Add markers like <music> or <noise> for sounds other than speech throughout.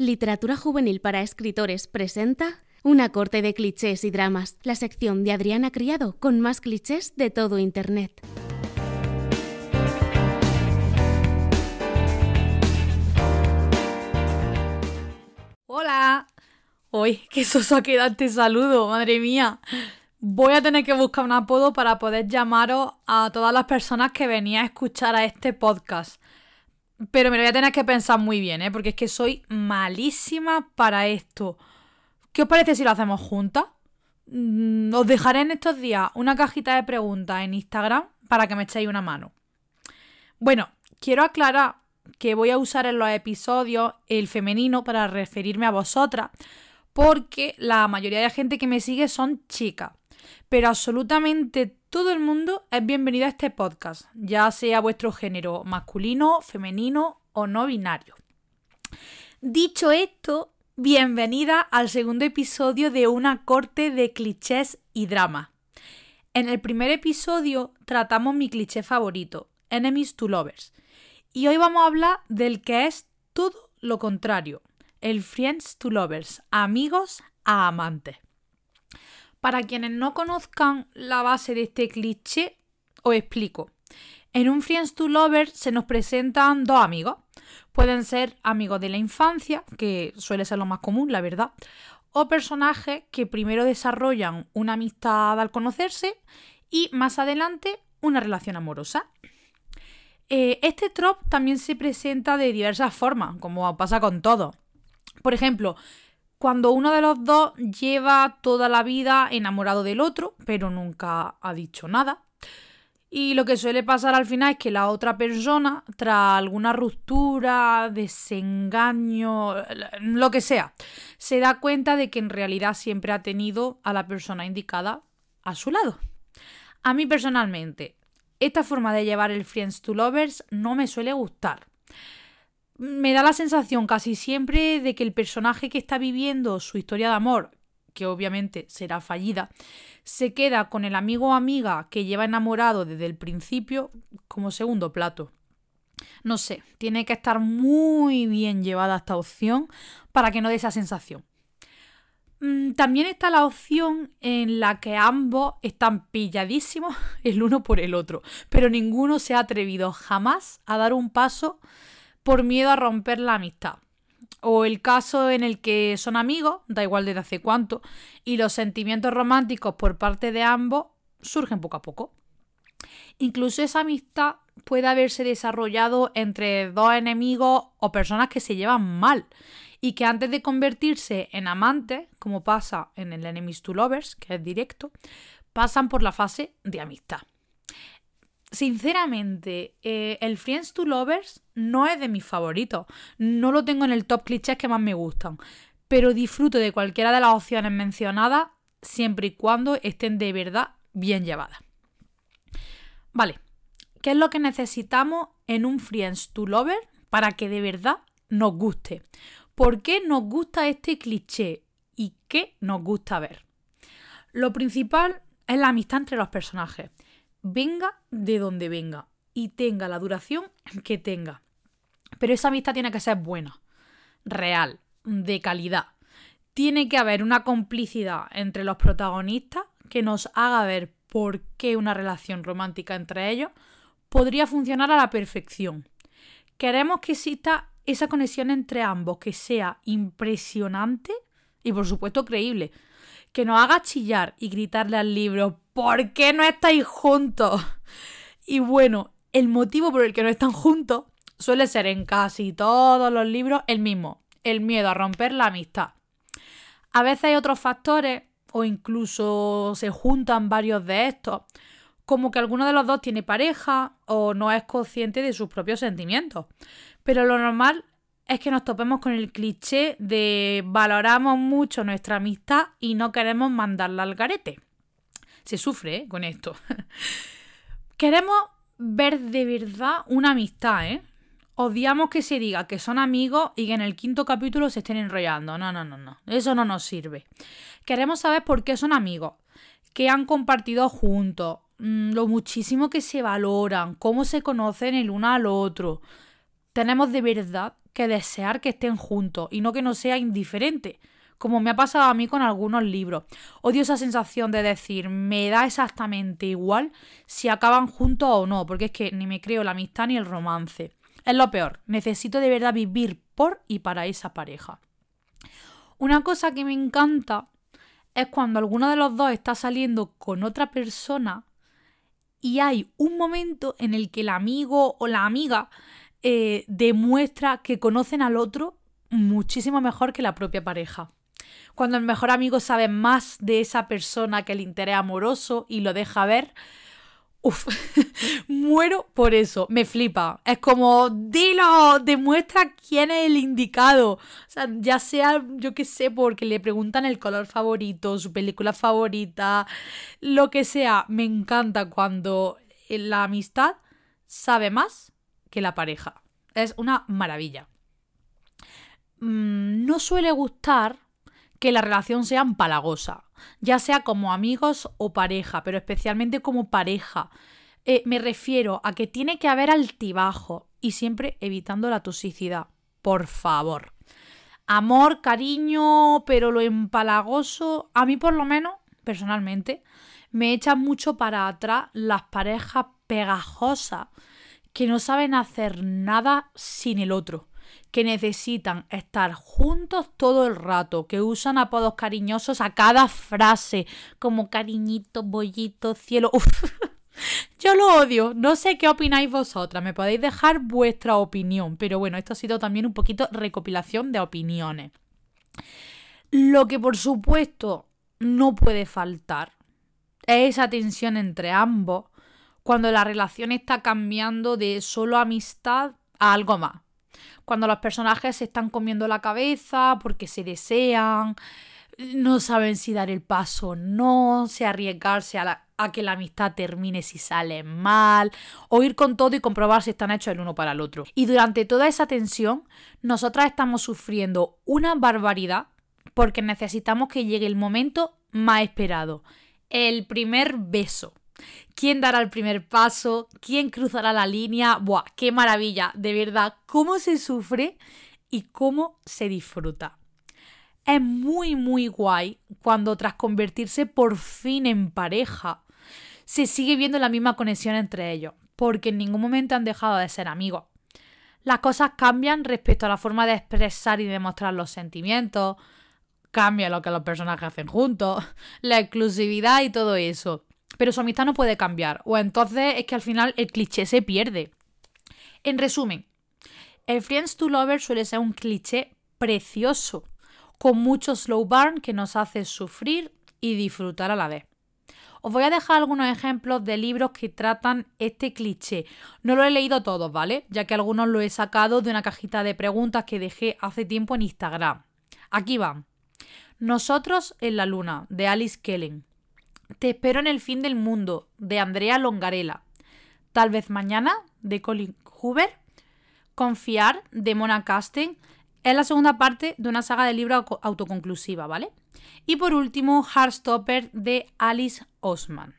Literatura Juvenil para Escritores presenta Una corte de clichés y dramas, la sección de Adriana Criado con más clichés de todo Internet. Hola. Uy, qué soso queda este saludo, madre mía. Voy a tener que buscar un apodo para poder llamaros a todas las personas que venía a escuchar a este podcast. Pero me lo voy a tener que pensar muy bien, ¿eh? Porque es que soy malísima para esto. ¿Qué os parece si lo hacemos juntas? Mm, os dejaré en estos días una cajita de preguntas en Instagram para que me echéis una mano. Bueno, quiero aclarar que voy a usar en los episodios el femenino para referirme a vosotras, porque la mayoría de la gente que me sigue son chicas pero absolutamente todo el mundo es bienvenido a este podcast, ya sea vuestro género masculino, femenino o no binario. Dicho esto, bienvenida al segundo episodio de una corte de clichés y drama. En el primer episodio tratamos mi cliché favorito, Enemies to Lovers, y hoy vamos a hablar del que es todo lo contrario, el Friends to Lovers, amigos a amantes. Para quienes no conozcan la base de este cliché, os explico. En un Friends to Lovers se nos presentan dos amigos. Pueden ser amigos de la infancia, que suele ser lo más común, la verdad, o personajes que primero desarrollan una amistad al conocerse y más adelante una relación amorosa. Eh, este trop también se presenta de diversas formas, como pasa con todo. Por ejemplo, cuando uno de los dos lleva toda la vida enamorado del otro, pero nunca ha dicho nada. Y lo que suele pasar al final es que la otra persona, tras alguna ruptura, desengaño, lo que sea, se da cuenta de que en realidad siempre ha tenido a la persona indicada a su lado. A mí personalmente, esta forma de llevar el Friends to Lovers no me suele gustar me da la sensación casi siempre de que el personaje que está viviendo su historia de amor, que obviamente será fallida, se queda con el amigo o amiga que lleva enamorado desde el principio como segundo plato. No sé, tiene que estar muy bien llevada esta opción para que no dé esa sensación. Mm, también está la opción en la que ambos están pilladísimos <laughs> el uno por el otro, pero ninguno se ha atrevido jamás a dar un paso por miedo a romper la amistad. O el caso en el que son amigos, da igual desde hace cuánto, y los sentimientos románticos por parte de ambos surgen poco a poco. Incluso esa amistad puede haberse desarrollado entre dos enemigos o personas que se llevan mal y que antes de convertirse en amantes, como pasa en el Enemies to Lovers, que es directo, pasan por la fase de amistad sinceramente, eh, el Friends to Lovers no es de mis favoritos. No lo tengo en el top clichés que más me gustan. Pero disfruto de cualquiera de las opciones mencionadas siempre y cuando estén de verdad bien llevadas. Vale, ¿qué es lo que necesitamos en un Friends to Lovers para que de verdad nos guste? ¿Por qué nos gusta este cliché y qué nos gusta ver? Lo principal es la amistad entre los personajes venga de donde venga y tenga la duración que tenga. Pero esa amistad tiene que ser buena, real, de calidad. Tiene que haber una complicidad entre los protagonistas que nos haga ver por qué una relación romántica entre ellos podría funcionar a la perfección. Queremos que exista esa conexión entre ambos que sea impresionante y por supuesto creíble. Que nos haga chillar y gritarle al libro ¿por qué no estáis juntos? Y bueno, el motivo por el que no están juntos suele ser en casi todos los libros el mismo, el miedo a romper la amistad. A veces hay otros factores o incluso se juntan varios de estos, como que alguno de los dos tiene pareja o no es consciente de sus propios sentimientos. Pero lo normal es que nos topemos con el cliché de valoramos mucho nuestra amistad y no queremos mandarla al garete se sufre ¿eh? con esto. <laughs> Queremos ver de verdad una amistad, ¿eh? Odiamos que se diga que son amigos y que en el quinto capítulo se estén enrollando. No, no, no, no. Eso no nos sirve. Queremos saber por qué son amigos, qué han compartido juntos, mm, lo muchísimo que se valoran, cómo se conocen el uno al otro. Tenemos de verdad que desear que estén juntos y no que no sea indiferente, como me ha pasado a mí con algunos libros. Odio esa sensación de decir, me da exactamente igual si acaban juntos o no, porque es que ni me creo la amistad ni el romance. Es lo peor, necesito de verdad vivir por y para esa pareja. Una cosa que me encanta es cuando alguno de los dos está saliendo con otra persona y hay un momento en el que el amigo o la amiga eh, demuestra que conocen al otro muchísimo mejor que la propia pareja. Cuando el mejor amigo sabe más de esa persona que el interés amoroso y lo deja ver, Uf, <laughs> muero por eso, me flipa. Es como, dilo, demuestra quién es el indicado. O sea, ya sea, yo qué sé, porque le preguntan el color favorito, su película favorita, lo que sea. Me encanta cuando la amistad sabe más que la pareja. Es una maravilla. Mm, no suele gustar que la relación sea empalagosa, ya sea como amigos o pareja, pero especialmente como pareja. Eh, me refiero a que tiene que haber altibajo y siempre evitando la toxicidad. Por favor. Amor, cariño, pero lo empalagoso, a mí por lo menos, personalmente, me echan mucho para atrás las parejas pegajosas que no saben hacer nada sin el otro que necesitan estar juntos todo el rato, que usan apodos cariñosos a cada frase, como cariñito, bollito, cielo. <laughs> Uf. Yo lo odio, no sé qué opináis vosotras, me podéis dejar vuestra opinión, pero bueno, esto ha sido también un poquito recopilación de opiniones. Lo que por supuesto no puede faltar es esa tensión entre ambos cuando la relación está cambiando de solo amistad a algo más cuando los personajes se están comiendo la cabeza porque se desean, no saben si dar el paso o no, si arriesgarse a, que la amistad termine si sale mal, o ir con todo y comprobar si están hechos el uno para el otro. Y durante toda esa tensión, nosotras estamos sufriendo una barbaridad porque necesitamos que llegue el momento más esperado, el primer beso quién dará el primer paso, quién cruzará la línea. ¡Buah! ¡Qué maravilla! De verdad, cómo se sufre y cómo se disfruta. Es muy, muy guay cuando tras convertirse por fin en pareja, se sigue viendo la misma conexión entre ellos, porque en ningún momento han dejado de ser amigos. Las cosas cambian respecto a la forma de expresar y demostrar los sentimientos, cambia lo que los personajes hacen juntos, <laughs> la exclusividad y todo eso pero su amistad no puede cambiar. O entonces es que al final el cliché se pierde. En resumen, el Friends to Lover suele ser un cliché precioso, con mucho slow burn que nos hace sufrir y disfrutar a la vez. Os voy a dejar algunos ejemplos de libros que tratan este cliché. No lo he leído todos, ¿vale? Ya que algunos lo he sacado de una cajita de preguntas que dejé hace tiempo en Instagram. Aquí van. Nosotros en la luna, de Alice Kellen. Te espero en el fin del mundo, de Andrea Longarela. Tal vez mañana, de Colin Hoover. Confiar, de Mona Casten. Es la segunda parte de una saga de libros autoconclusiva, ¿vale? Y por último, Heartstopper, de Alice Osman.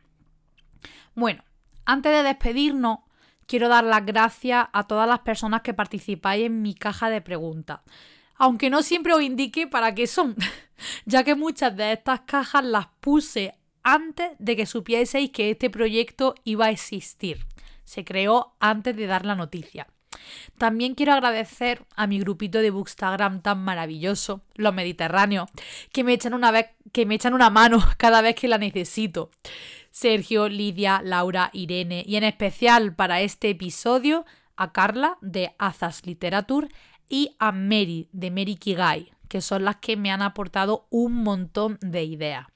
Bueno, antes de despedirnos, quiero dar las gracias a todas las personas que participáis en mi caja de preguntas. Aunque no siempre os indique para qué son, <laughs> ya que muchas de estas cajas las puse antes de que supieseis que este proyecto iba a existir. Se creó antes de dar la noticia. También quiero agradecer a mi grupito de Bookstagram tan maravilloso, los Mediterráneos, que me echan una vez, que me echan una mano <laughs> cada vez que la necesito. Sergio, Lidia, Laura, Irene y en especial para este episodio a Carla de Azas Literature y a Mary de Mary Kigai, que son las que me han aportado un montón de ideas.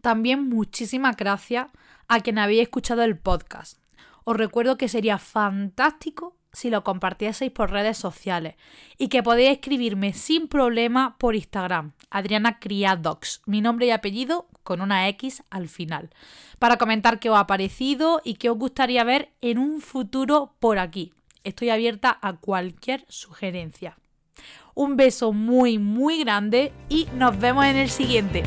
También muchísimas gracias a quien habéis escuchado el podcast. Os recuerdo que sería fantástico si lo compartieseis por redes sociales y que podéis escribirme sin problema por Instagram, Adriana Criadox, mi nombre y apellido con una X al final, para comentar qué os ha parecido y qué os gustaría ver en un futuro por aquí. Estoy abierta a cualquier sugerencia. Un beso muy muy grande y nos vemos en el siguiente.